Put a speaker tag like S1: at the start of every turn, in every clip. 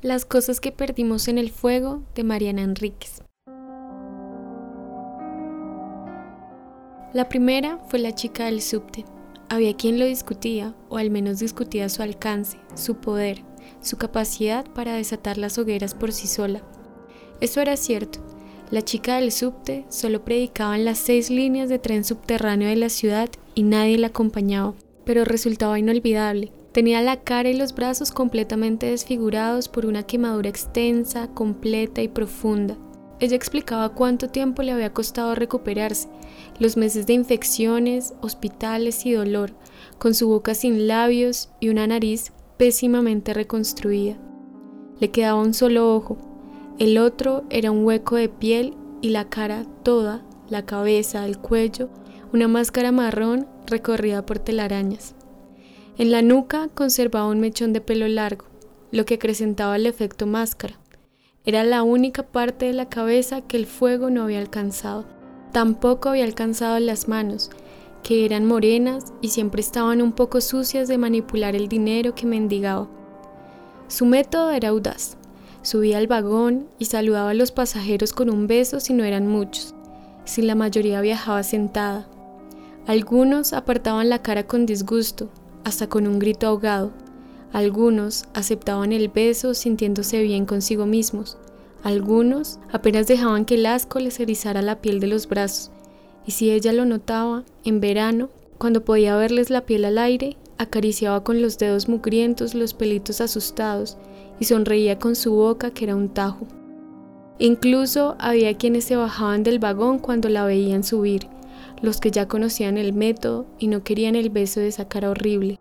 S1: Las cosas que perdimos en el fuego de Mariana Enríquez. La primera fue la chica del subte. Había quien lo discutía, o al menos discutía su alcance, su poder, su capacidad para desatar las hogueras por sí sola. Eso era cierto. La chica del subte solo predicaba en las seis líneas de tren subterráneo de la ciudad y nadie la acompañaba, pero resultaba inolvidable Tenía la cara y los brazos completamente desfigurados por una quemadura extensa, completa y profunda. Ella explicaba cuánto tiempo le había costado recuperarse, los meses de infecciones, hospitales y dolor, con su boca sin labios y una nariz pésimamente reconstruida. Le quedaba un solo ojo, el otro era un hueco de piel y la cara toda, la cabeza, el cuello, una máscara marrón recorrida por telarañas. En la nuca conservaba un mechón de pelo largo, lo que acrecentaba el efecto máscara. Era la única parte de la cabeza que el fuego no había alcanzado. Tampoco había alcanzado las manos, que eran morenas y siempre estaban un poco sucias de manipular el dinero que mendigaba. Su método era audaz. Subía al vagón y saludaba a los pasajeros con un beso si no eran muchos, si la mayoría viajaba sentada. Algunos apartaban la cara con disgusto, hasta con un grito ahogado. Algunos aceptaban el beso sintiéndose bien consigo mismos. Algunos apenas dejaban que el asco les erizara la piel de los brazos. Y si ella lo notaba, en verano, cuando podía verles la piel al aire, acariciaba con los dedos mugrientos los pelitos asustados y sonreía con su boca que era un tajo. Incluso había quienes se bajaban del vagón cuando la veían subir los que ya conocían el método y no querían el beso de esa cara horrible.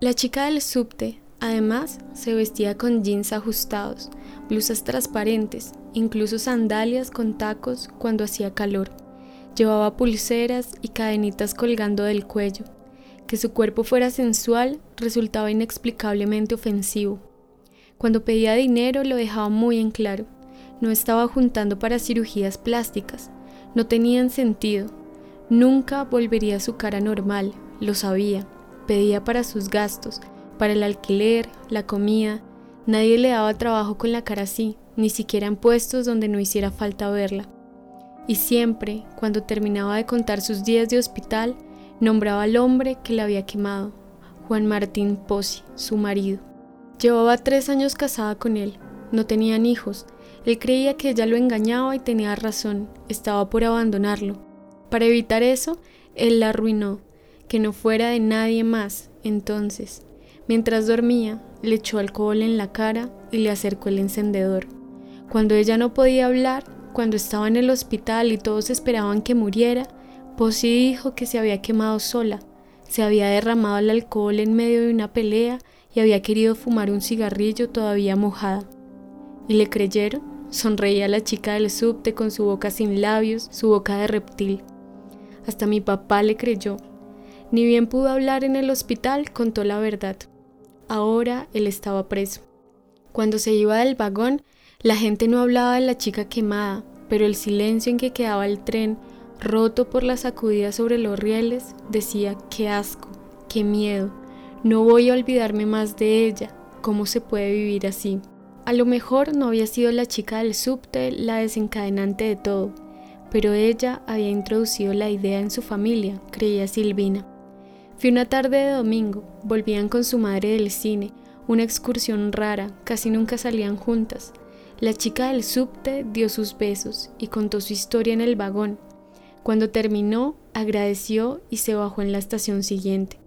S1: La chica del subte, además, se vestía con jeans ajustados, blusas transparentes, incluso sandalias con tacos cuando hacía calor. Llevaba pulseras y cadenitas colgando del cuello. Que su cuerpo fuera sensual resultaba inexplicablemente ofensivo. Cuando pedía dinero lo dejaba muy en claro. No estaba juntando para cirugías plásticas. No tenían sentido, Nunca volvería a su cara normal, lo sabía. Pedía para sus gastos, para el alquiler, la comida. Nadie le daba trabajo con la cara así, ni siquiera en puestos donde no hiciera falta verla. Y siempre, cuando terminaba de contar sus días de hospital, nombraba al hombre que la había quemado, Juan Martín Pozzi, su marido. Llevaba tres años casada con él, no tenían hijos, él creía que ella lo engañaba y tenía razón, estaba por abandonarlo. Para evitar eso, él la arruinó, que no fuera de nadie más. Entonces, mientras dormía, le echó alcohol en la cara y le acercó el encendedor. Cuando ella no podía hablar, cuando estaba en el hospital y todos esperaban que muriera, Posey dijo que se había quemado sola, se había derramado el alcohol en medio de una pelea y había querido fumar un cigarrillo todavía mojada. ¿Y le creyeron? Sonreía la chica del subte con su boca sin labios, su boca de reptil. Hasta mi papá le creyó. Ni bien pudo hablar en el hospital, contó la verdad. Ahora él estaba preso. Cuando se iba del vagón, la gente no hablaba de la chica quemada, pero el silencio en que quedaba el tren, roto por la sacudida sobre los rieles, decía, qué asco, qué miedo, no voy a olvidarme más de ella, ¿cómo se puede vivir así? A lo mejor no había sido la chica del subte la desencadenante de todo, pero ella había introducido la idea en su familia, creía Silvina. Fue una tarde de domingo, volvían con su madre del cine, una excursión rara, casi nunca salían juntas. La chica del subte dio sus besos y contó su historia en el vagón. Cuando terminó, agradeció y se bajó en la estación siguiente.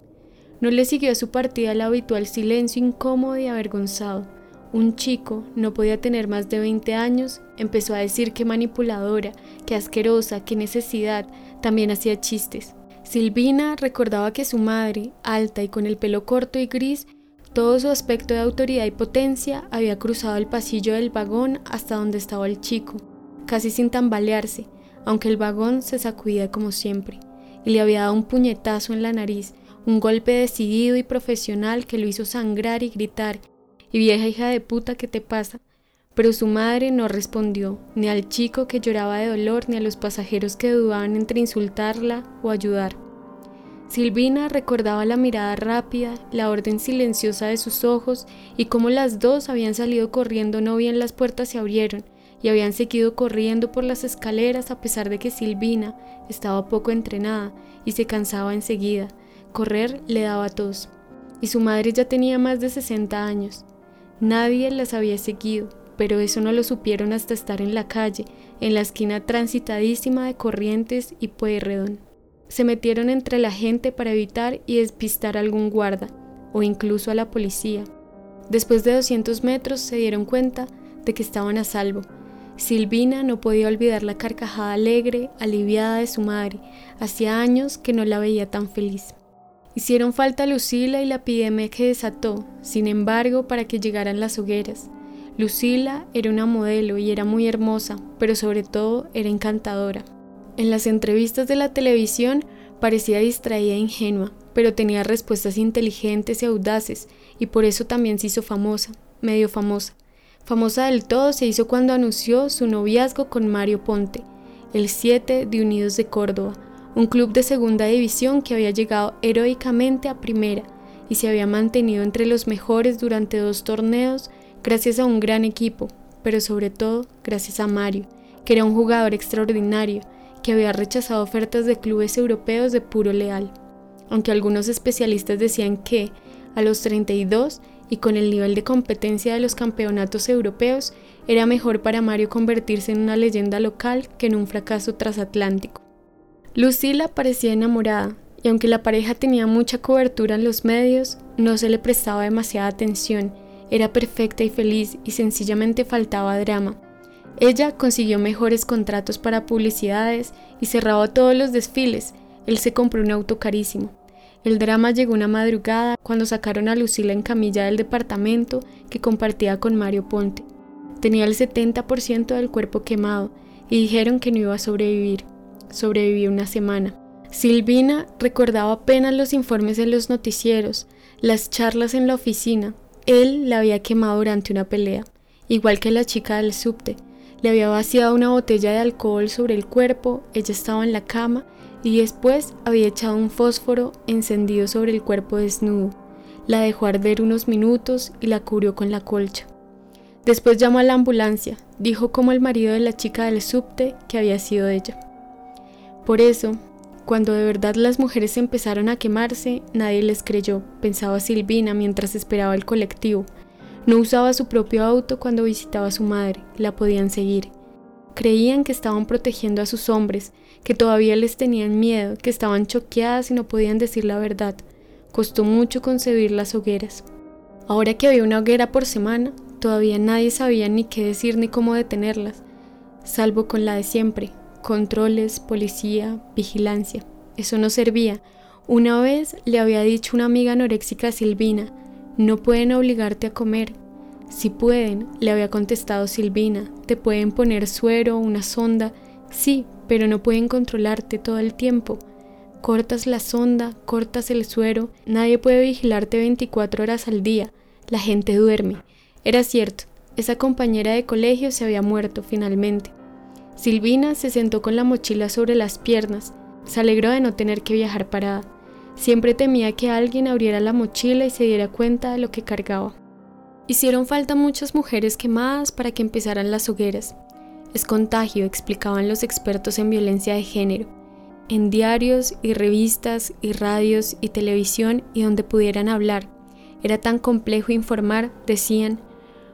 S1: No le siguió a su partida el habitual silencio incómodo y avergonzado. Un chico, no podía tener más de 20 años, empezó a decir que manipuladora, que asquerosa, que necesidad, también hacía chistes. Silvina recordaba que su madre, alta y con el pelo corto y gris, todo su aspecto de autoridad y potencia, había cruzado el pasillo del vagón hasta donde estaba el chico, casi sin tambalearse, aunque el vagón se sacudía como siempre, y le había dado un puñetazo en la nariz, un golpe decidido y profesional que lo hizo sangrar y gritar, y vieja hija de puta, ¿qué te pasa? Pero su madre no respondió, ni al chico que lloraba de dolor, ni a los pasajeros que dudaban entre insultarla o ayudar. Silvina recordaba la mirada rápida, la orden silenciosa de sus ojos y cómo las dos habían salido corriendo no bien las puertas se abrieron y habían seguido corriendo por las escaleras a pesar de que Silvina estaba poco entrenada y se cansaba enseguida. Correr le daba tos. Y su madre ya tenía más de 60 años. Nadie las había seguido, pero eso no lo supieron hasta estar en la calle, en la esquina transitadísima de Corrientes y Pueyrredón se metieron entre la gente para evitar y despistar a algún guarda, o incluso a la policía. Después de 200 metros se dieron cuenta de que estaban a salvo. Silvina no podía olvidar la carcajada alegre, aliviada de su madre. Hacía años que no la veía tan feliz. Hicieron falta Lucila y la epidemia que desató, sin embargo, para que llegaran las hogueras. Lucila era una modelo y era muy hermosa, pero sobre todo era encantadora. En las entrevistas de la televisión parecía distraída e ingenua, pero tenía respuestas inteligentes y audaces, y por eso también se hizo famosa, medio famosa. Famosa del todo se hizo cuando anunció su noviazgo con Mario Ponte, el 7 de Unidos de Córdoba, un club de segunda división que había llegado heroicamente a primera y se había mantenido entre los mejores durante dos torneos gracias a un gran equipo, pero sobre todo gracias a Mario, que era un jugador extraordinario que había rechazado ofertas de clubes europeos de puro leal, aunque algunos especialistas decían que, a los 32 y con el nivel de competencia de los campeonatos europeos, era mejor para Mario convertirse en una leyenda local que en un fracaso transatlántico. Lucila parecía enamorada, y aunque la pareja tenía mucha cobertura en los medios, no se le prestaba demasiada atención, era perfecta y feliz y sencillamente faltaba drama. Ella consiguió mejores contratos para publicidades y cerraba todos los desfiles. Él se compró un auto carísimo. El drama llegó una madrugada cuando sacaron a Lucila en camilla del departamento que compartía con Mario Ponte. Tenía el 70% del cuerpo quemado y dijeron que no iba a sobrevivir. Sobrevivió una semana. Silvina recordaba apenas los informes en los noticieros, las charlas en la oficina. Él la había quemado durante una pelea, igual que la chica del subte. Le había vaciado una botella de alcohol sobre el cuerpo, ella estaba en la cama y después había echado un fósforo encendido sobre el cuerpo desnudo. La dejó arder unos minutos y la cubrió con la colcha. Después llamó a la ambulancia, dijo como el marido de la chica del subte que había sido ella. Por eso, cuando de verdad las mujeres empezaron a quemarse, nadie les creyó, pensaba Silvina mientras esperaba el colectivo. No usaba su propio auto cuando visitaba a su madre, la podían seguir. Creían que estaban protegiendo a sus hombres, que todavía les tenían miedo, que estaban choqueadas y no podían decir la verdad. Costó mucho concebir las hogueras. Ahora que había una hoguera por semana, todavía nadie sabía ni qué decir ni cómo detenerlas, salvo con la de siempre, controles, policía, vigilancia. Eso no servía. Una vez le había dicho una amiga anoréxica Silvina, no pueden obligarte a comer. Si pueden, le había contestado Silvina, te pueden poner suero, una sonda. Sí, pero no pueden controlarte todo el tiempo. Cortas la sonda, cortas el suero, nadie puede vigilarte 24 horas al día. La gente duerme. Era cierto, esa compañera de colegio se había muerto finalmente. Silvina se sentó con la mochila sobre las piernas, se alegró de no tener que viajar parada. Siempre temía que alguien abriera la mochila y se diera cuenta de lo que cargaba. Hicieron falta muchas mujeres quemadas para que empezaran las hogueras. Es contagio, explicaban los expertos en violencia de género. En diarios y revistas y radios y televisión y donde pudieran hablar. Era tan complejo informar, decían,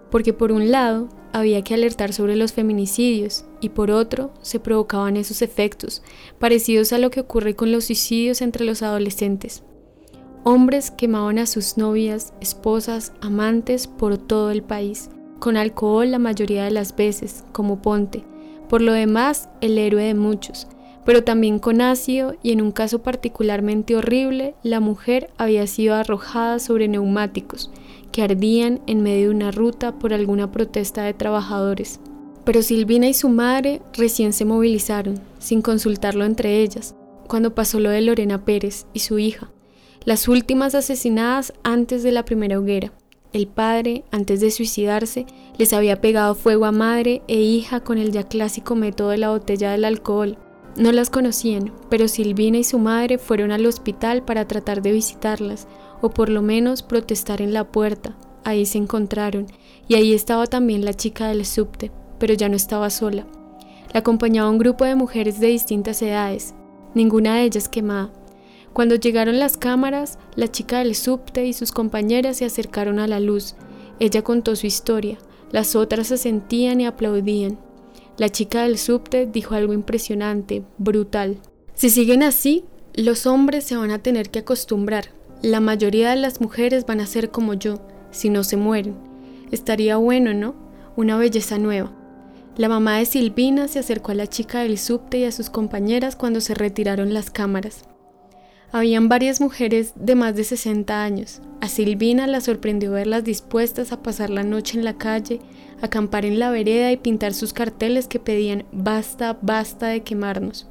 S1: porque por un lado había que alertar sobre los feminicidios y por otro se provocaban esos efectos, parecidos a lo que ocurre con los suicidios entre los adolescentes. Hombres quemaban a sus novias, esposas, amantes por todo el país, con alcohol la mayoría de las veces, como Ponte, por lo demás el héroe de muchos, pero también con ácido y en un caso particularmente horrible, la mujer había sido arrojada sobre neumáticos, que ardían en medio de una ruta por alguna protesta de trabajadores. Pero Silvina y su madre recién se movilizaron, sin consultarlo entre ellas, cuando pasó lo de Lorena Pérez y su hija, las últimas asesinadas antes de la primera hoguera. El padre, antes de suicidarse, les había pegado fuego a madre e hija con el ya clásico método de la botella del alcohol. No las conocían, pero Silvina y su madre fueron al hospital para tratar de visitarlas, o por lo menos protestar en la puerta. Ahí se encontraron, y ahí estaba también la chica del subte, pero ya no estaba sola. La acompañaba un grupo de mujeres de distintas edades, ninguna de ellas quemada. Cuando llegaron las cámaras, la chica del subte y sus compañeras se acercaron a la luz. Ella contó su historia, las otras asentían y aplaudían. La chica del subte dijo algo impresionante, brutal. Si siguen así, los hombres se van a tener que acostumbrar. La mayoría de las mujeres van a ser como yo, si no se mueren. Estaría bueno, ¿no? Una belleza nueva. La mamá de Silvina se acercó a la chica del subte y a sus compañeras cuando se retiraron las cámaras. Habían varias mujeres de más de 60 años. A Silvina la sorprendió verlas dispuestas a pasar la noche en la calle, acampar en la vereda y pintar sus carteles que pedían basta, basta de quemarnos.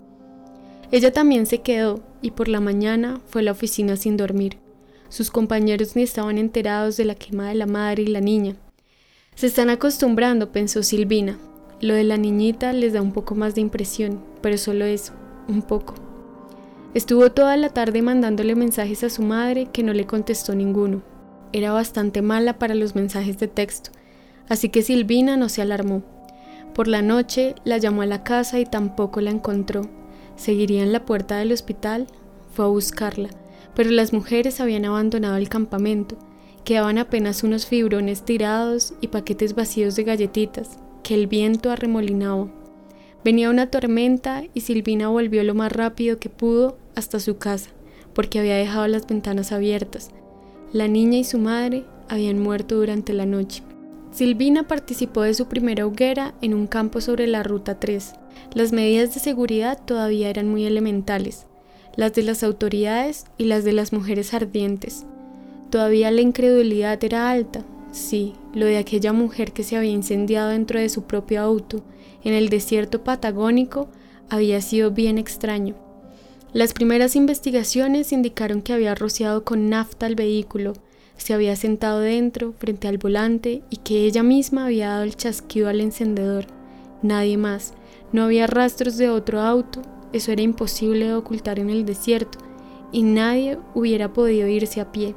S1: Ella también se quedó y por la mañana fue a la oficina sin dormir. Sus compañeros ni estaban enterados de la quema de la madre y la niña. Se están acostumbrando, pensó Silvina, lo de la niñita les da un poco más de impresión, pero solo eso, un poco. Estuvo toda la tarde mandándole mensajes a su madre que no le contestó ninguno. Era bastante mala para los mensajes de texto, así que Silvina no se alarmó. Por la noche la llamó a la casa y tampoco la encontró. Seguiría en la puerta del hospital, fue a buscarla, pero las mujeres habían abandonado el campamento. Quedaban apenas unos fibrones tirados y paquetes vacíos de galletitas que el viento arremolinaba. Venía una tormenta y Silvina volvió lo más rápido que pudo hasta su casa, porque había dejado las ventanas abiertas. La niña y su madre habían muerto durante la noche. Silvina participó de su primera hoguera en un campo sobre la Ruta 3. Las medidas de seguridad todavía eran muy elementales, las de las autoridades y las de las mujeres ardientes. Todavía la incredulidad era alta, Sí, lo de aquella mujer que se había incendiado dentro de su propio auto en el desierto patagónico había sido bien extraño. Las primeras investigaciones indicaron que había rociado con nafta el vehículo, se había sentado dentro, frente al volante, y que ella misma había dado el chasquido al encendedor. Nadie más. No había rastros de otro auto, eso era imposible de ocultar en el desierto, y nadie hubiera podido irse a pie.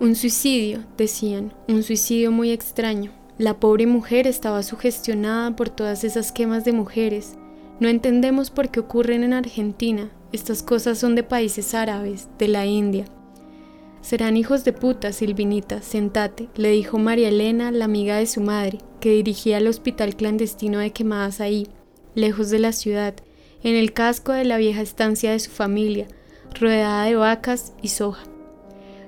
S1: Un suicidio, decían, un suicidio muy extraño. La pobre mujer estaba sugestionada por todas esas quemas de mujeres. No entendemos por qué ocurren en Argentina. Estas cosas son de países árabes, de la India. Serán hijos de puta, Silvinita, sentate, le dijo María Elena, la amiga de su madre, que dirigía el hospital clandestino de quemadas ahí, lejos de la ciudad, en el casco de la vieja estancia de su familia, rodeada de vacas y soja.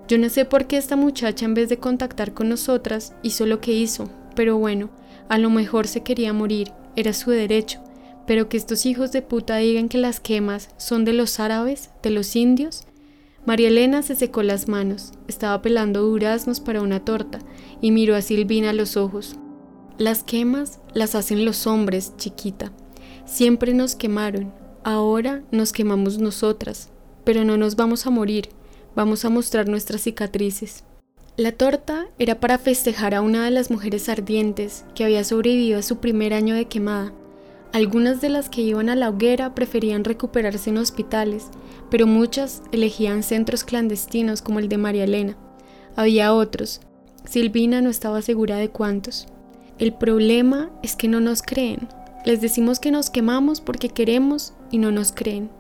S1: Yo no sé por qué esta muchacha en vez de contactar con nosotras hizo lo que hizo, pero bueno, a lo mejor se quería morir, era su derecho, pero que estos hijos de puta digan que las quemas son de los árabes, de los indios. María Elena se secó las manos, estaba pelando duraznos para una torta y miró a Silvina a los ojos. Las quemas las hacen los hombres, chiquita. Siempre nos quemaron, ahora nos quemamos nosotras, pero no nos vamos a morir. Vamos a mostrar nuestras cicatrices. La torta era para festejar a una de las mujeres ardientes que había sobrevivido a su primer año de quemada. Algunas de las que iban a la hoguera preferían recuperarse en hospitales, pero muchas elegían centros clandestinos como el de María Elena. Había otros. Silvina no estaba segura de cuántos. El problema es que no nos creen. Les decimos que nos quemamos porque queremos y no nos creen.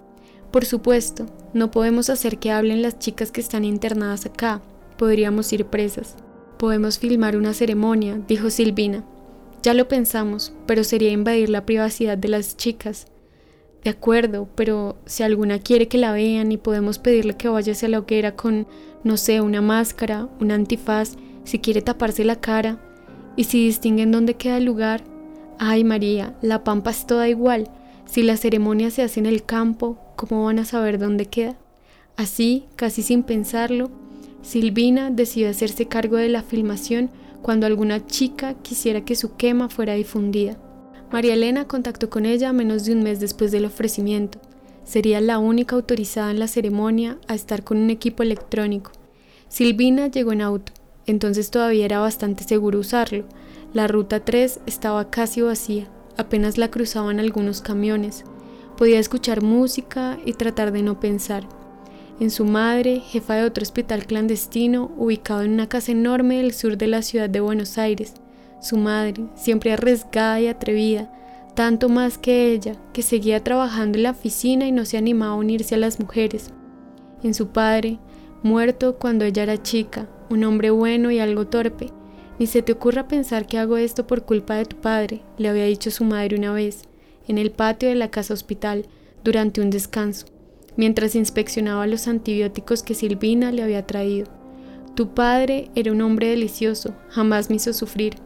S1: Por supuesto, no podemos hacer que hablen las chicas que están internadas acá. Podríamos ir presas. Podemos filmar una ceremonia, dijo Silvina. Ya lo pensamos, pero sería invadir la privacidad de las chicas. De acuerdo, pero si alguna quiere que la vean y podemos pedirle que vaya hacia la hoguera con, no sé, una máscara, un antifaz, si quiere taparse la cara, y si distinguen dónde queda el lugar. Ay María, la pampa es toda igual. Si la ceremonia se hace en el campo, ¿cómo van a saber dónde queda? Así, casi sin pensarlo, Silvina decidió hacerse cargo de la filmación cuando alguna chica quisiera que su quema fuera difundida. María Elena contactó con ella menos de un mes después del ofrecimiento. Sería la única autorizada en la ceremonia a estar con un equipo electrónico. Silvina llegó en auto, entonces todavía era bastante seguro usarlo. La ruta 3 estaba casi vacía, apenas la cruzaban algunos camiones. Podía escuchar música y tratar de no pensar. En su madre, jefa de otro hospital clandestino ubicado en una casa enorme del sur de la ciudad de Buenos Aires. Su madre, siempre arriesgada y atrevida, tanto más que ella, que seguía trabajando en la oficina y no se animaba a unirse a las mujeres. En su padre, muerto cuando ella era chica, un hombre bueno y algo torpe. Ni se te ocurra pensar que hago esto por culpa de tu padre, le había dicho su madre una vez, en el patio de la casa hospital, durante un descanso, mientras inspeccionaba los antibióticos que Silvina le había traído. Tu padre era un hombre delicioso, jamás me hizo sufrir.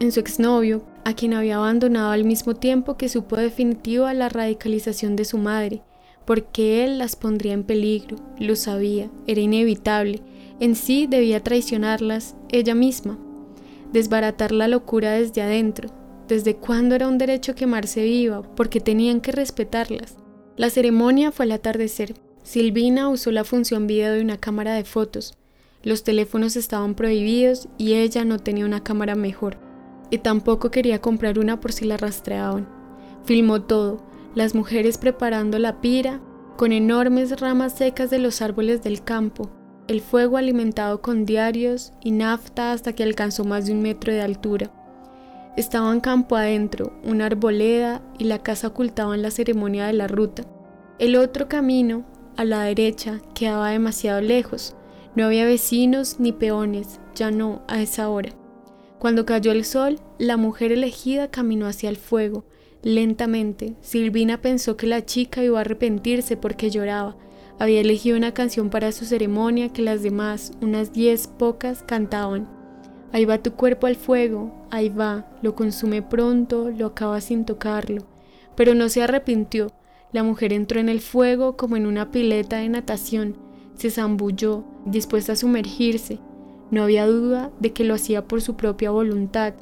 S1: En su exnovio, a quien había abandonado al mismo tiempo que supo definitivo a la radicalización de su madre, porque él las pondría en peligro, lo sabía, era inevitable, en sí debía traicionarlas ella misma, desbaratar la locura desde adentro, desde cuándo era un derecho quemarse viva, porque tenían que respetarlas. La ceremonia fue al atardecer. Silvina usó la función video de una cámara de fotos. Los teléfonos estaban prohibidos y ella no tenía una cámara mejor. Y tampoco quería comprar una por si la rastreaban. Filmó todo, las mujeres preparando la pira, con enormes ramas secas de los árboles del campo, el fuego alimentado con diarios y nafta hasta que alcanzó más de un metro de altura. Estaban campo adentro, una arboleda y la casa ocultaban la ceremonia de la ruta. El otro camino, a la derecha, quedaba demasiado lejos. No había vecinos ni peones, ya no a esa hora. Cuando cayó el sol, la mujer elegida caminó hacia el fuego. Lentamente, Silvina pensó que la chica iba a arrepentirse porque lloraba. Había elegido una canción para su ceremonia que las demás, unas diez pocas, cantaban. Ahí va tu cuerpo al fuego, ahí va, lo consume pronto, lo acaba sin tocarlo. Pero no se arrepintió. La mujer entró en el fuego como en una pileta de natación, se zambulló, dispuesta a sumergirse. No había duda de que lo hacía por su propia voluntad,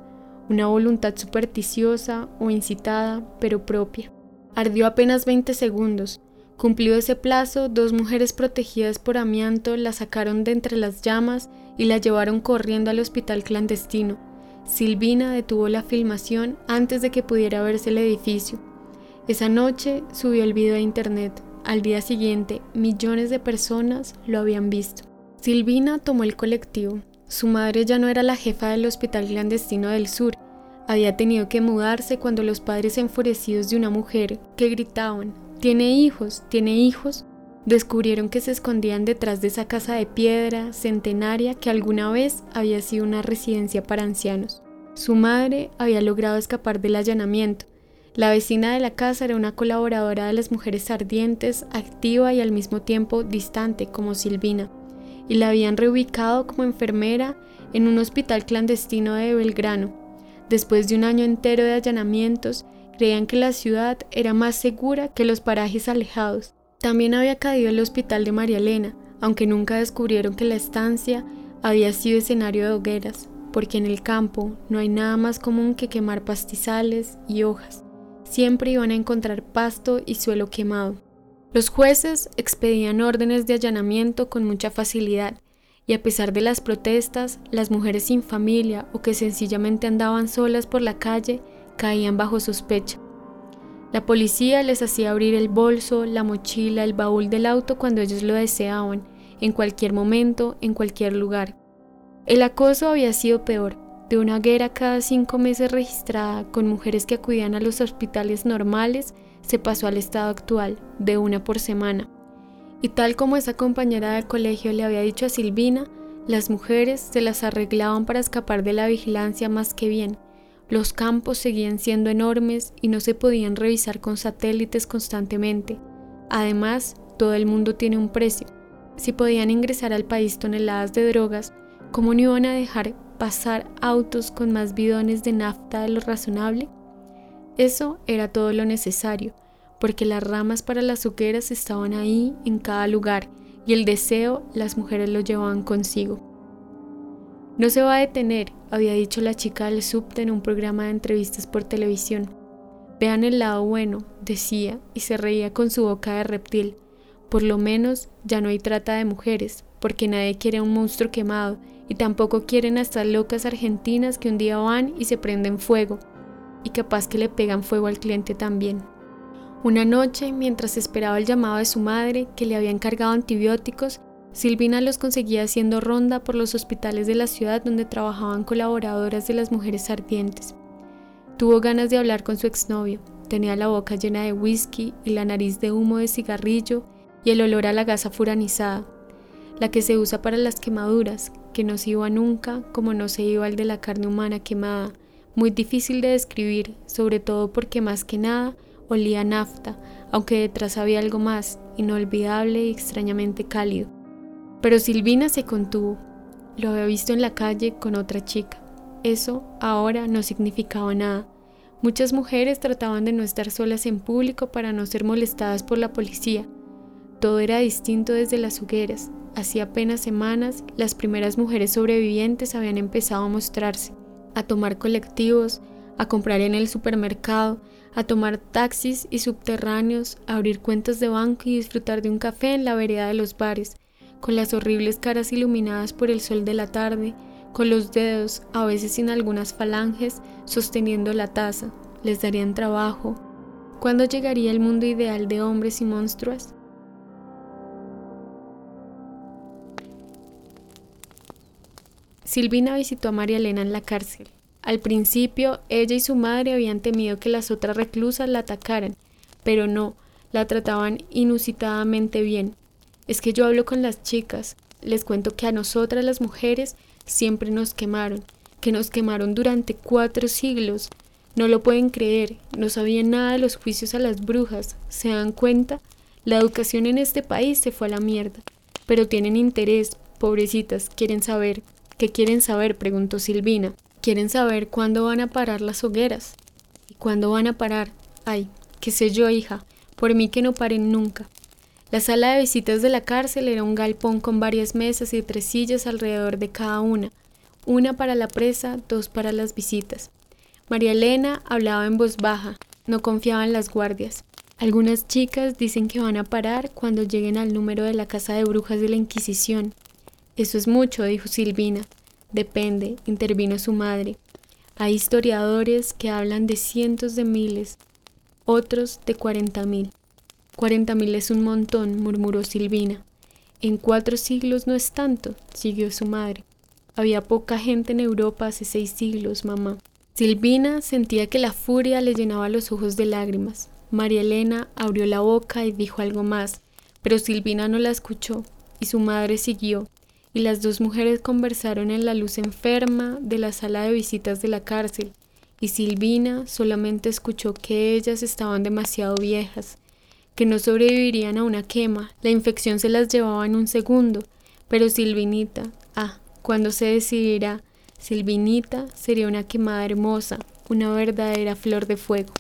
S1: una voluntad supersticiosa o incitada, pero propia. Ardió apenas 20 segundos. Cumplió ese plazo, dos mujeres protegidas por amianto la sacaron de entre las llamas y la llevaron corriendo al hospital clandestino. Silvina detuvo la filmación antes de que pudiera verse el edificio. Esa noche subió el video a internet. Al día siguiente, millones de personas lo habían visto. Silvina tomó el colectivo. Su madre ya no era la jefa del hospital clandestino del sur. Había tenido que mudarse cuando los padres enfurecidos de una mujer que gritaban, tiene hijos, tiene hijos, descubrieron que se escondían detrás de esa casa de piedra centenaria que alguna vez había sido una residencia para ancianos. Su madre había logrado escapar del allanamiento. La vecina de la casa era una colaboradora de las mujeres ardientes, activa y al mismo tiempo distante como Silvina, y la habían reubicado como enfermera en un hospital clandestino de Belgrano. Después de un año entero de allanamientos, creían que la ciudad era más segura que los parajes alejados también había caído el hospital de María Elena, aunque nunca descubrieron que la estancia había sido escenario de hogueras, porque en el campo no hay nada más común que quemar pastizales y hojas. Siempre iban a encontrar pasto y suelo quemado. Los jueces expedían órdenes de allanamiento con mucha facilidad, y a pesar de las protestas, las mujeres sin familia o que sencillamente andaban solas por la calle caían bajo sospecha. La policía les hacía abrir el bolso, la mochila, el baúl del auto cuando ellos lo deseaban, en cualquier momento, en cualquier lugar. El acoso había sido peor, de una hoguera cada cinco meses registrada con mujeres que acudían a los hospitales normales, se pasó al estado actual, de una por semana. Y tal como esa compañera del colegio le había dicho a Silvina, las mujeres se las arreglaban para escapar de la vigilancia más que bien, los campos seguían siendo enormes y no se podían revisar con satélites constantemente. Además, todo el mundo tiene un precio. Si podían ingresar al país toneladas de drogas, ¿cómo no iban a dejar pasar autos con más bidones de nafta de lo razonable? Eso era todo lo necesario, porque las ramas para las hogueras estaban ahí en cada lugar y el deseo las mujeres lo llevaban consigo. No se va a detener, había dicho la chica del subte en un programa de entrevistas por televisión. Vean el lado bueno, decía, y se reía con su boca de reptil. Por lo menos ya no hay trata de mujeres, porque nadie quiere un monstruo quemado, y tampoco quieren a estas locas argentinas que un día van y se prenden fuego, y capaz que le pegan fuego al cliente también. Una noche, mientras esperaba el llamado de su madre, que le había encargado antibióticos, Silvina los conseguía haciendo ronda por los hospitales de la ciudad donde trabajaban colaboradoras de las mujeres ardientes. Tuvo ganas de hablar con su exnovio, tenía la boca llena de whisky y la nariz de humo de cigarrillo y el olor a la gasa furanizada, la que se usa para las quemaduras, que no se iba nunca como no se iba el de la carne humana quemada, muy difícil de describir, sobre todo porque más que nada olía nafta, aunque detrás había algo más, inolvidable y extrañamente cálido. Pero Silvina se contuvo. Lo había visto en la calle con otra chica. Eso ahora no significaba nada. Muchas mujeres trataban de no estar solas en público para no ser molestadas por la policía. Todo era distinto desde las hogueras. Hacía apenas semanas, las primeras mujeres sobrevivientes habían empezado a mostrarse, a tomar colectivos, a comprar en el supermercado, a tomar taxis y subterráneos, a abrir cuentas de banco y disfrutar de un café en la vereda de los bares, con las horribles caras iluminadas por el sol de la tarde, con los dedos, a veces sin algunas falanges, sosteniendo la taza. Les darían trabajo. ¿Cuándo llegaría el mundo ideal de hombres y monstruos? Silvina visitó a María Elena en la cárcel. Al principio, ella y su madre habían temido que las otras reclusas la atacaran, pero no, la trataban inusitadamente bien. Es que yo hablo con las chicas, les cuento que a nosotras las mujeres siempre nos quemaron, que nos quemaron durante cuatro siglos. No lo pueden creer, no sabían nada de los juicios a las brujas, ¿se dan cuenta? La educación en este país se fue a la mierda, pero tienen interés, pobrecitas, quieren saber. ¿Qué quieren saber? preguntó Silvina. Quieren saber cuándo van a parar las hogueras. ¿Y cuándo van a parar? Ay, qué sé yo, hija, por mí que no paren nunca. La sala de visitas de la cárcel era un galpón con varias mesas y tres sillas alrededor de cada una, una para la presa, dos para las visitas. María Elena hablaba en voz baja, no confiaba en las guardias. Algunas chicas dicen que van a parar cuando lleguen al número de la casa de brujas de la Inquisición. Eso es mucho, dijo Silvina. Depende, intervino su madre. Hay historiadores que hablan de cientos de miles, otros de cuarenta mil. Cuarenta mil es un montón, murmuró Silvina. En cuatro siglos no es tanto, siguió su madre. Había poca gente en Europa hace seis siglos, mamá. Silvina sentía que la furia le llenaba los ojos de lágrimas. María Elena abrió la boca y dijo algo más, pero Silvina no la escuchó, y su madre siguió, y las dos mujeres conversaron en la luz enferma de la sala de visitas de la cárcel, y Silvina solamente escuchó que ellas estaban demasiado viejas, que no sobrevivirían a una quema, la infección se las llevaba en un segundo, pero Silvinita, ah, cuando se decidirá, Silvinita sería una quemada hermosa, una verdadera flor de fuego.